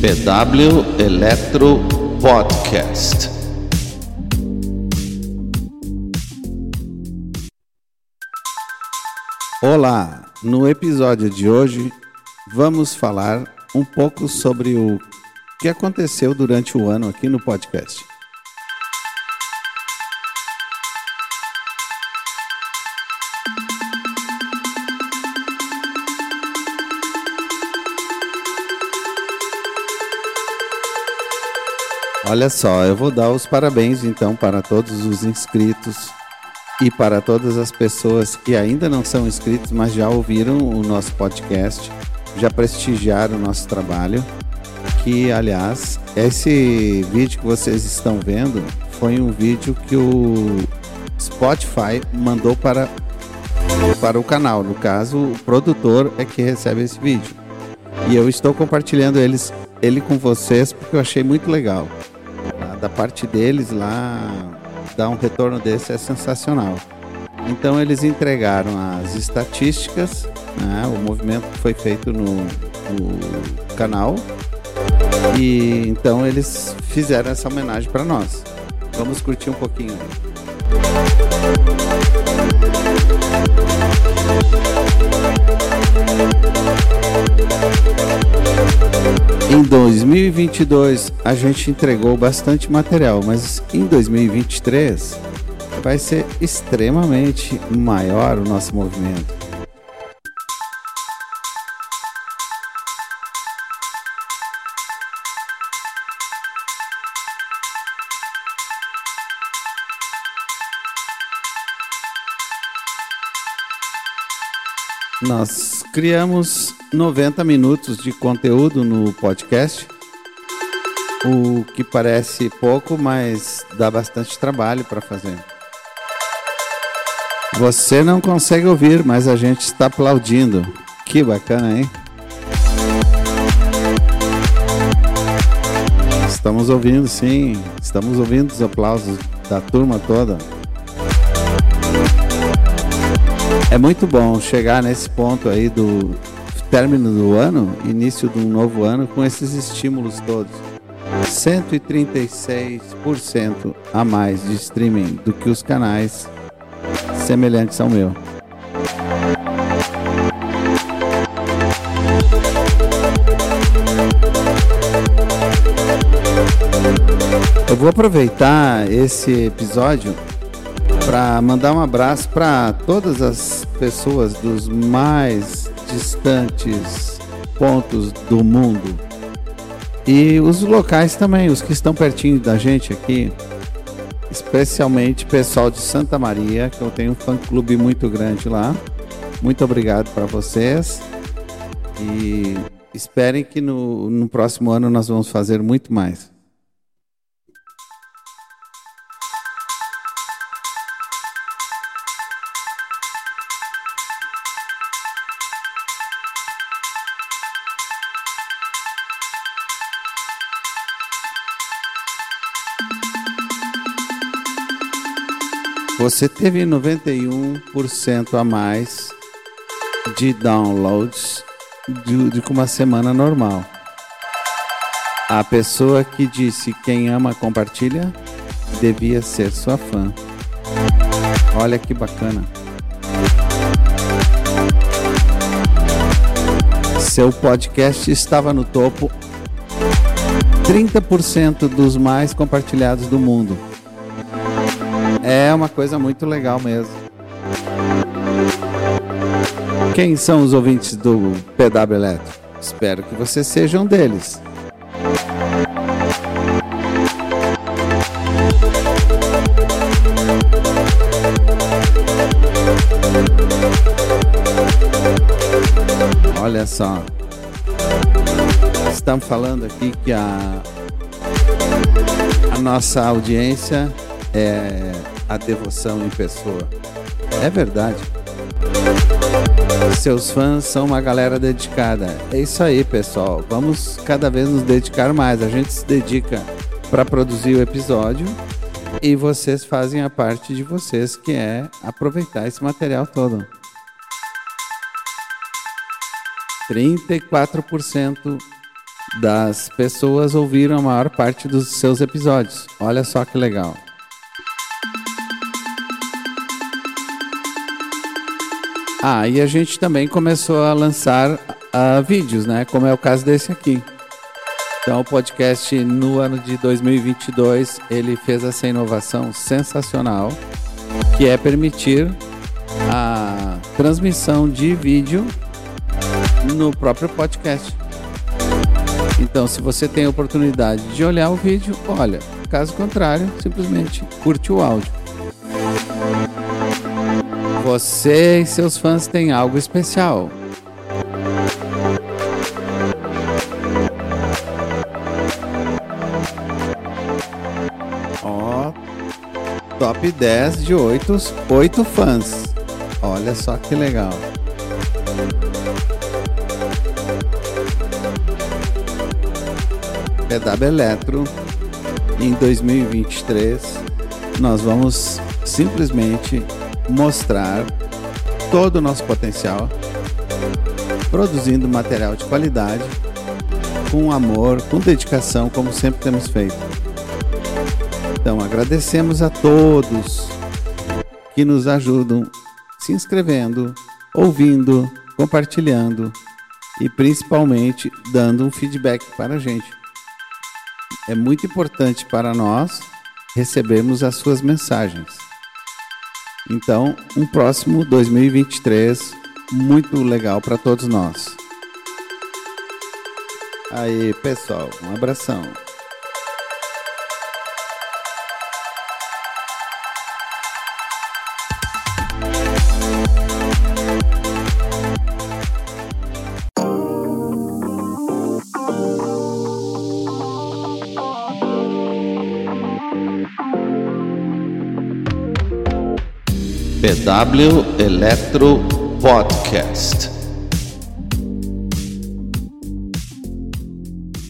PW Electro Podcast. Olá, no episódio de hoje vamos falar um pouco sobre o que aconteceu durante o ano aqui no podcast. Olha só, eu vou dar os parabéns então para todos os inscritos e para todas as pessoas que ainda não são inscritos, mas já ouviram o nosso podcast, já prestigiaram o nosso trabalho. Que, aliás, esse vídeo que vocês estão vendo foi um vídeo que o Spotify mandou para, para o canal. No caso, o produtor é que recebe esse vídeo. E eu estou compartilhando eles, ele com vocês porque eu achei muito legal da parte deles lá, dar um retorno desse é sensacional. Então eles entregaram as estatísticas, né, o movimento que foi feito no, no canal, e então eles fizeram essa homenagem para nós. Vamos curtir um pouquinho. Em 2022 a gente entregou bastante material, mas em 2023 vai ser extremamente maior o nosso movimento. Nós criamos 90 minutos de conteúdo no podcast, o que parece pouco, mas dá bastante trabalho para fazer. Você não consegue ouvir, mas a gente está aplaudindo. Que bacana, hein? Estamos ouvindo, sim. Estamos ouvindo os aplausos da turma toda. É muito bom chegar nesse ponto aí do término do ano, início de um novo ano, com esses estímulos todos. 136% a mais de streaming do que os canais semelhantes ao meu. Eu vou aproveitar esse episódio para mandar um abraço para todas as pessoas dos mais distantes pontos do mundo e os locais também, os que estão pertinho da gente aqui, especialmente pessoal de Santa Maria, que eu tenho um fã-clube muito grande lá. Muito obrigado para vocês e esperem que no, no próximo ano nós vamos fazer muito mais. Você teve 91% a mais de downloads de, de uma semana normal. A pessoa que disse quem ama compartilha devia ser sua fã. Olha que bacana. Seu podcast estava no topo 30% dos mais compartilhados do mundo. É uma coisa muito legal mesmo. Quem são os ouvintes do PW Eletro? Espero que vocês sejam deles. Olha só. Estamos falando aqui que a, a nossa audiência é a devoção em pessoa. É verdade. Seus fãs são uma galera dedicada. É isso aí, pessoal. Vamos cada vez nos dedicar mais. A gente se dedica para produzir o episódio e vocês fazem a parte de vocês, que é aproveitar esse material todo. 34% das pessoas ouviram a maior parte dos seus episódios. Olha só que legal. Ah, e a gente também começou a lançar uh, vídeos, né? Como é o caso desse aqui. Então, o podcast no ano de 2022 ele fez essa inovação sensacional, que é permitir a transmissão de vídeo no próprio podcast. Então, se você tem a oportunidade de olhar o vídeo, olha. Caso contrário, simplesmente curte o áudio. Você e seus fãs têm algo especial. Ó, top 10 de 8, 8 fãs. Olha só que legal. PW Eletro em 2023 nós vamos simplesmente mostrar todo o nosso potencial, produzindo material de qualidade, com amor, com dedicação, como sempre temos feito. Então, agradecemos a todos que nos ajudam se inscrevendo, ouvindo, compartilhando e principalmente dando um feedback para a gente. É muito importante para nós recebermos as suas mensagens. Então, um próximo 2023 muito legal para todos nós. Aí, pessoal, um abração. PW Electro Podcast.